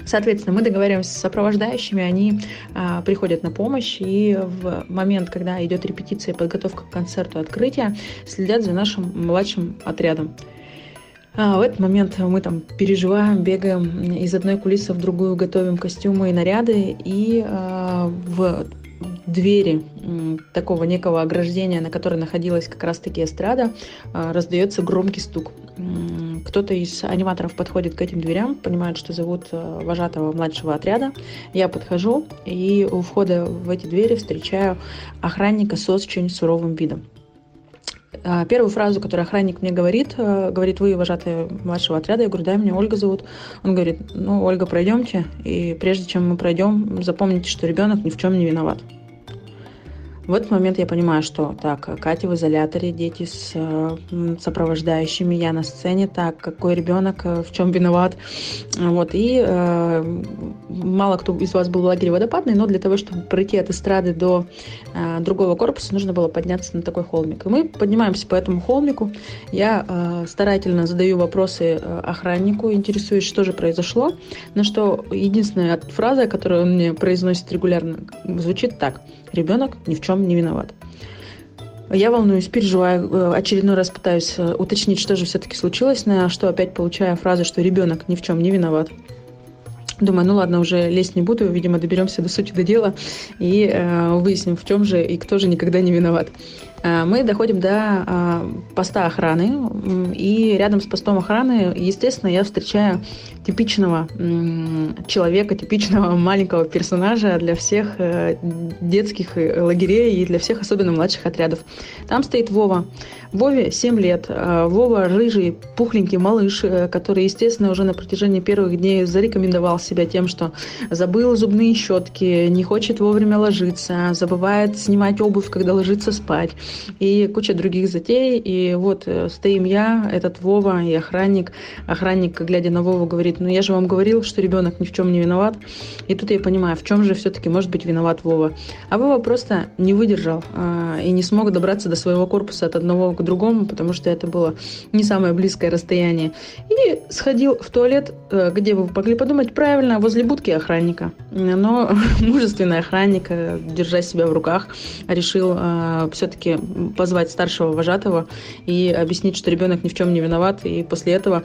Соответственно, мы договариваемся с сопровождающими, они а, приходят на помощь, и в момент, когда идет репетиция и подготовка к концерту открытия, следят за нашим младшим отрядом. А в этот момент мы там переживаем, бегаем из одной кулисы в другую, готовим костюмы и наряды, и а, в двери такого некого ограждения, на которой находилась как раз-таки эстрада, а, раздается громкий стук. Кто-то из аниматоров подходит к этим дверям, понимает, что зовут а, вожатого младшего отряда. Я подхожу и у входа в эти двери встречаю охранника с очень суровым видом. А, Первую фразу, которую охранник мне говорит, э, говорит, вы вожатая младшего отряда. Я говорю, да, меня Ольга зовут. Он говорит, ну, Ольга, пройдемте. И прежде чем мы пройдем, запомните, что ребенок ни в чем не виноват. В этот момент я понимаю, что так, Катя в изоляторе, дети с сопровождающими, я на сцене, так, какой ребенок, э, в чем виноват. Вот, и э, мало кто из вас был в лагере водопадный, но для того, чтобы пройти от эстрады до э, другого корпуса, нужно было подняться на такой холмик. И мы поднимаемся по этому холмику. Я э, старательно задаю вопросы э, охраннику, интересуюсь, что же произошло. На что единственная фраза, которую он мне произносит регулярно, звучит так. Ребенок ни в чем не виноват. Я волнуюсь, переживаю, э, очередной раз пытаюсь э, уточнить, что же все-таки случилось, на что опять получаю фразу, что ребенок ни в чем не виноват. Думаю, ну ладно, уже лезть не буду, видимо, доберемся до сути до дела и э, выясним, в чем же и кто же никогда не виноват. Э, Мы доходим до э, поста охраны, и рядом с постом охраны, естественно, я встречаю типичного человека, типичного маленького персонажа для всех э, детских лагерей и для всех особенно младших отрядов. Там стоит Вова. Вове 7 лет. Вова рыжий, пухленький малыш, который, естественно, уже на протяжении первых дней зарекомендовал себя тем, что забыл зубные щетки, не хочет вовремя ложиться, забывает снимать обувь, когда ложится спать, и куча других затей. И вот э, стоим я, этот Вова и охранник. Охранник, глядя на Вову, говорит, ну я же вам говорил, что ребенок ни в чем не виноват. И тут я понимаю, в чем же все-таки может быть виноват Вова. А Вова просто не выдержал а, и не смог добраться до своего корпуса от одного к другому, потому что это было не самое близкое расстояние. И сходил в туалет, э, где вы могли подумать правильно, возле будки охранника. Но мужественный охранник, э, держа себя в руках, решил все-таки позвать старшего вожатого и объяснить, что ребенок ни в чем не виноват. И после этого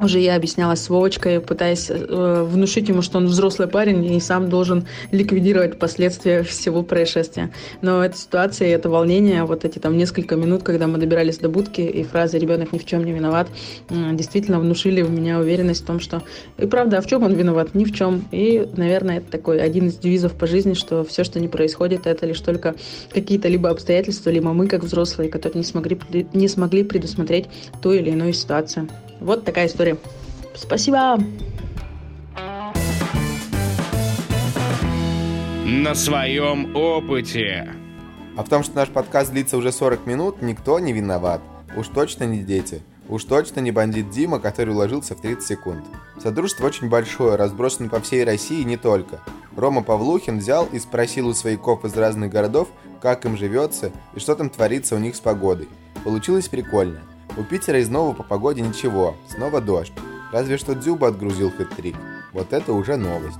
уже я объяснялась с Вовочкой, пытаясь э, внушить ему, что он взрослый парень и сам должен ликвидировать последствия всего происшествия. Но эта ситуация это волнение, вот эти там несколько минут, когда мы добирались до будки, и фразы «ребенок ни в чем не виноват», э, действительно внушили в меня уверенность в том, что и правда, а в чем он виноват? Ни в чем. И, наверное, это такой один из девизов по жизни, что все, что не происходит, это лишь только какие-то либо обстоятельства, либо мы, как взрослые, которые не смогли, не смогли предусмотреть ту или иную ситуацию. Вот такая история. Спасибо! На своем опыте. А в том, что наш подкаст длится уже 40 минут, никто не виноват. Уж точно не дети. Уж точно не бандит Дима, который уложился в 30 секунд. Содружество очень большое, разбросано по всей России и не только. Рома Павлухин взял и спросил у свояков из разных городов, как им живется и что там творится у них с погодой. Получилось прикольно. У Питера из нового по погоде ничего, снова дождь. Разве что Дзюба отгрузил хэт-трик. Вот это уже новость.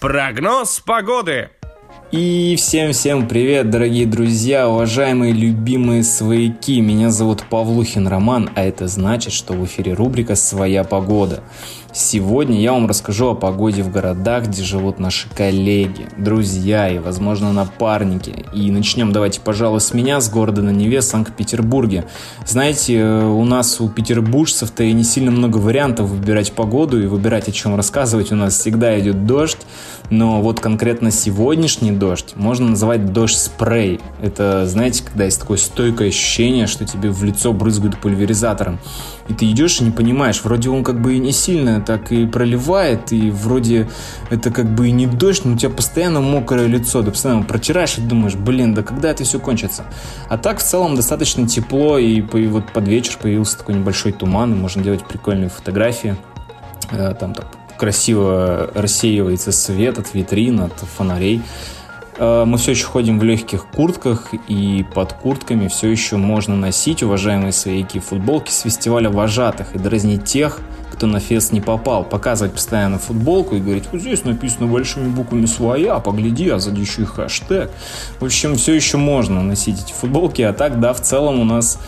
Прогноз погоды. И всем-всем привет, дорогие друзья, уважаемые любимые свояки. Меня зовут Павлухин Роман, а это значит, что в эфире рубрика «Своя погода». Сегодня я вам расскажу о погоде в городах, где живут наши коллеги, друзья и, возможно, напарники. И начнем давайте, пожалуй, с меня, с города на Неве, Санкт-Петербурге. Знаете, у нас у петербуржцев-то и не сильно много вариантов выбирать погоду и выбирать, о чем рассказывать. У нас всегда идет дождь, но вот конкретно сегодняшний дождь можно называть дождь-спрей. Это, знаете, когда есть такое стойкое ощущение, что тебе в лицо брызгают пульверизатором. И ты идешь и не понимаешь, вроде он как бы и не сильно так и проливает, и вроде это как бы и не дождь, но у тебя постоянно мокрое лицо, ты постоянно протираешь и думаешь, блин, да когда это все кончится? А так в целом достаточно тепло, и вот под вечер появился такой небольшой туман, и можно делать прикольные фотографии. Э, там так красиво рассеивается свет от витрин, от фонарей. Э, мы все еще ходим в легких куртках, и под куртками все еще можно носить, уважаемые свояки, футболки с фестиваля вожатых и дразнить тех, кто на фест не попал, показывать постоянно футболку и говорить, вот здесь написано большими буквами «своя», погляди, а сзади еще и хэштег. В общем, все еще можно носить эти футболки, а так, да, в целом у нас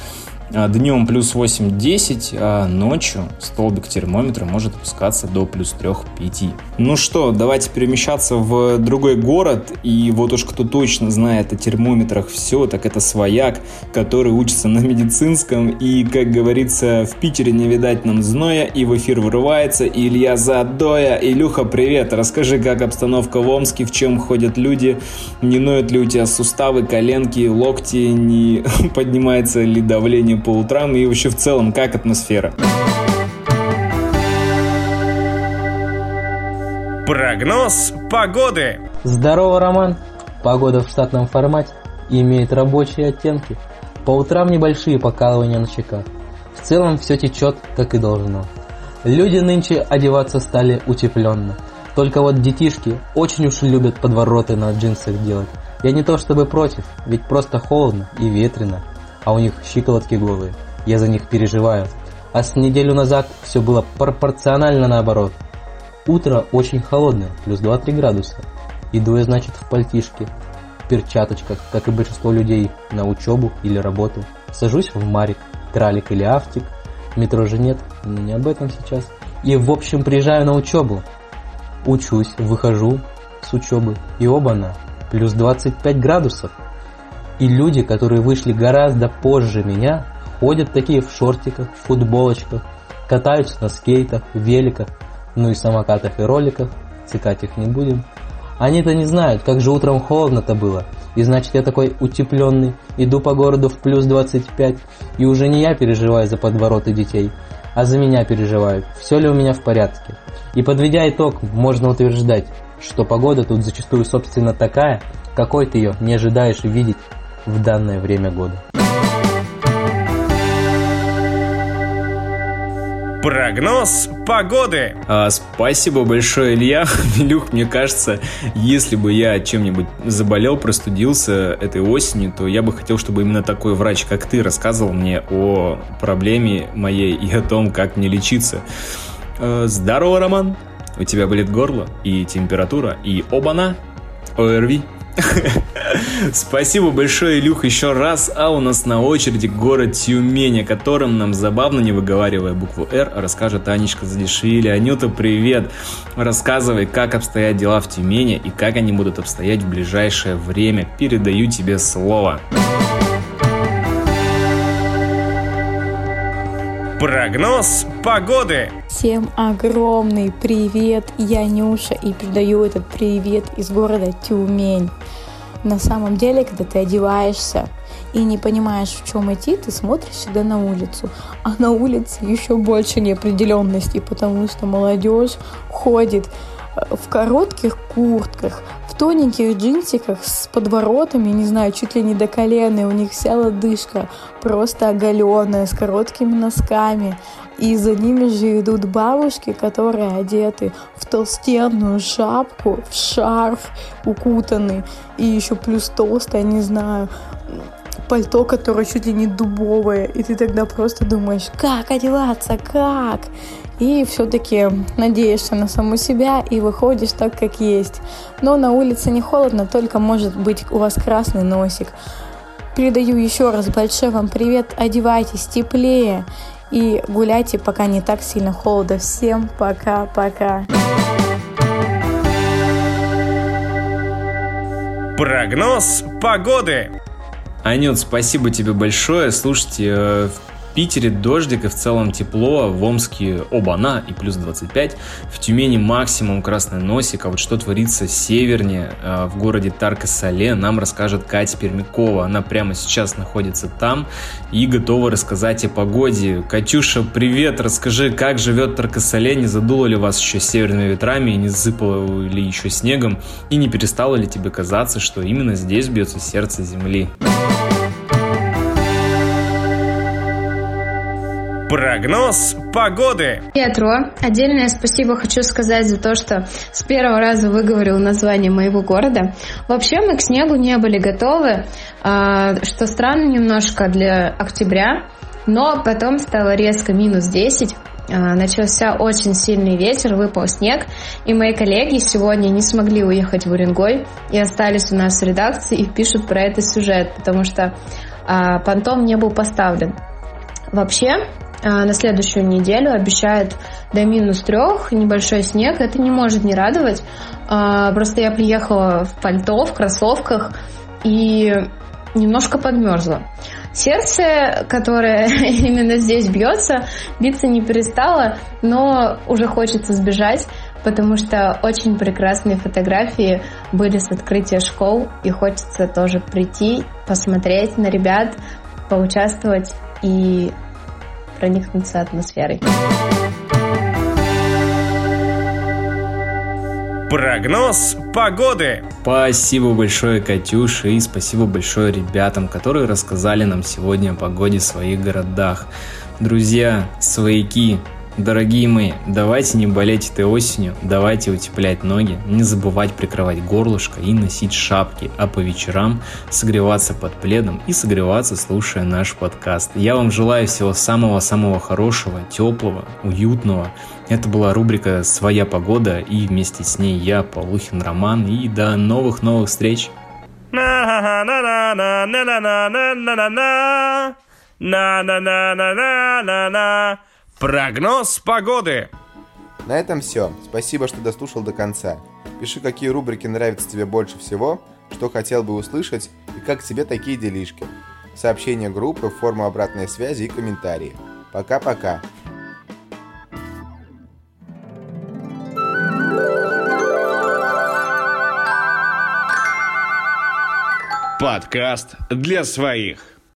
Днем плюс 8-10, а ночью столбик термометра может опускаться до плюс 3-5. Ну что, давайте перемещаться в другой город. И вот уж кто точно знает о термометрах все, так это свояк, который учится на медицинском. И, как говорится, в Питере не видать нам зноя. И в эфир вырывается Илья Задоя. Илюха, привет! Расскажи, как обстановка в Омске, в чем ходят люди, не ноют ли у тебя суставы, коленки, локти, не поднимается ли давление по утрам и вообще в целом, как атмосфера? Прогноз погоды. Здорово, Роман. Погода в штатном формате имеет рабочие оттенки. По утрам небольшие покалывания на щеках. В целом все течет, как и должно. Люди нынче одеваться стали утепленно. Только вот детишки очень уж любят подвороты на джинсах делать. Я не то чтобы против, ведь просто холодно и ветрено а у них щиколотки голые. Я за них переживаю. А с неделю назад все было пропорционально наоборот. Утро очень холодное, плюс 2-3 градуса. Иду я, значит, в пальтишке, в перчаточках, как и большинство людей, на учебу или работу. Сажусь в Марик, Тралик или Автик. Метро же нет, но не об этом сейчас. И, в общем, приезжаю на учебу. Учусь, выхожу с учебы, и оба-на, плюс 25 градусов. И люди, которые вышли гораздо позже меня, ходят такие в шортиках, футболочках, катаются на скейтах, великах, ну и самокатах и роликах, цикать их не будем. Они-то не знают, как же утром холодно-то было. И значит я такой утепленный, иду по городу в плюс 25, и уже не я переживаю за подвороты детей, а за меня переживают, все ли у меня в порядке. И подведя итог, можно утверждать, что погода тут зачастую собственно такая, какой ты ее не ожидаешь видеть в данное время года. Прогноз погоды. А, спасибо большое, Илья. Илюх, мне кажется, если бы я чем-нибудь заболел, простудился этой осенью, то я бы хотел, чтобы именно такой врач, как ты, рассказывал мне о проблеме моей и о том, как мне лечиться. А, здорово, Роман. У тебя болит горло и температура, и оба-на, ОРВИ. Спасибо большое, Илюх, еще раз. А у нас на очереди город Тюмень, о котором нам забавно, не выговаривая букву «Р», расскажет Анечка Задешвили. Анюта, привет! Рассказывай, как обстоят дела в Тюмени и как они будут обстоять в ближайшее время. Передаю тебе слово. Прогноз погоды. Всем огромный привет, я Нюша и передаю этот привет из города Тюмень. На самом деле, когда ты одеваешься и не понимаешь, в чем идти, ты смотришь сюда на улицу. А на улице еще больше неопределенности, потому что молодежь ходит в коротких куртках, в тоненьких джинсиках с подворотами, не знаю, чуть ли не до колена, у них вся лодыжка просто оголенная, с короткими носками. И за ними же идут бабушки, которые одеты в толстенную шапку, в шарф укутанный, и еще плюс толстая, не знаю, пальто, которое чуть ли не дубовое, и ты тогда просто думаешь, как одеваться, как? И все-таки надеешься на саму себя и выходишь так, как есть. Но на улице не холодно, только может быть у вас красный носик. Передаю еще раз большой вам привет, одевайтесь теплее и гуляйте, пока не так сильно холодно. Всем пока-пока. Прогноз погоды. Анют, спасибо тебе большое. Слушайте, э, Питере дождик и в целом тепло, в Омске оба-на и плюс 25, в Тюмени максимум красный носик, а вот что творится севернее, э, в городе Тарко-Сале, нам расскажет Катя Пермякова. Она прямо сейчас находится там и готова рассказать о погоде. Катюша, привет, расскажи, как живет Тарко-Сале, не задуло ли вас еще северными ветрами, не засыпало ли еще снегом, и не перестало ли тебе казаться, что именно здесь бьется сердце земли? Прогноз погоды. Петро, отдельное спасибо хочу сказать за то, что с первого раза выговорил название моего города. Вообще мы к снегу не были готовы, а, что странно немножко для октября, но потом стало резко минус 10, а, начался очень сильный ветер, выпал снег, и мои коллеги сегодня не смогли уехать в Уренгой и остались у нас в редакции и пишут про этот сюжет, потому что а, понтон не был поставлен. Вообще, на следующую неделю обещают до минус трех, небольшой снег. Это не может не радовать. А, просто я приехала в пальто, в кроссовках и немножко подмерзла. Сердце, которое именно здесь бьется, биться не перестало, но уже хочется сбежать, потому что очень прекрасные фотографии были с открытия школ, и хочется тоже прийти, посмотреть на ребят, поучаствовать и проникнуться атмосферой. Прогноз погоды. Спасибо большое, Катюша, и спасибо большое ребятам, которые рассказали нам сегодня о погоде в своих городах. Друзья, свояки, Дорогие мои, давайте не болеть этой осенью, давайте утеплять ноги, не забывать прикрывать горлышко и носить шапки, а по вечерам согреваться под пледом и согреваться, слушая наш подкаст. Я вам желаю всего самого-самого хорошего, теплого, уютного. Это была рубрика «Своя погода» и вместе с ней я, Полухин Роман, и до новых-новых встреч! На-на-на-на-на-на-на-на-на Прогноз погоды. На этом все. Спасибо, что дослушал до конца. Пиши, какие рубрики нравятся тебе больше всего, что хотел бы услышать и как тебе такие делишки. Сообщения группы, форму обратной связи и комментарии. Пока-пока. Подкаст для своих.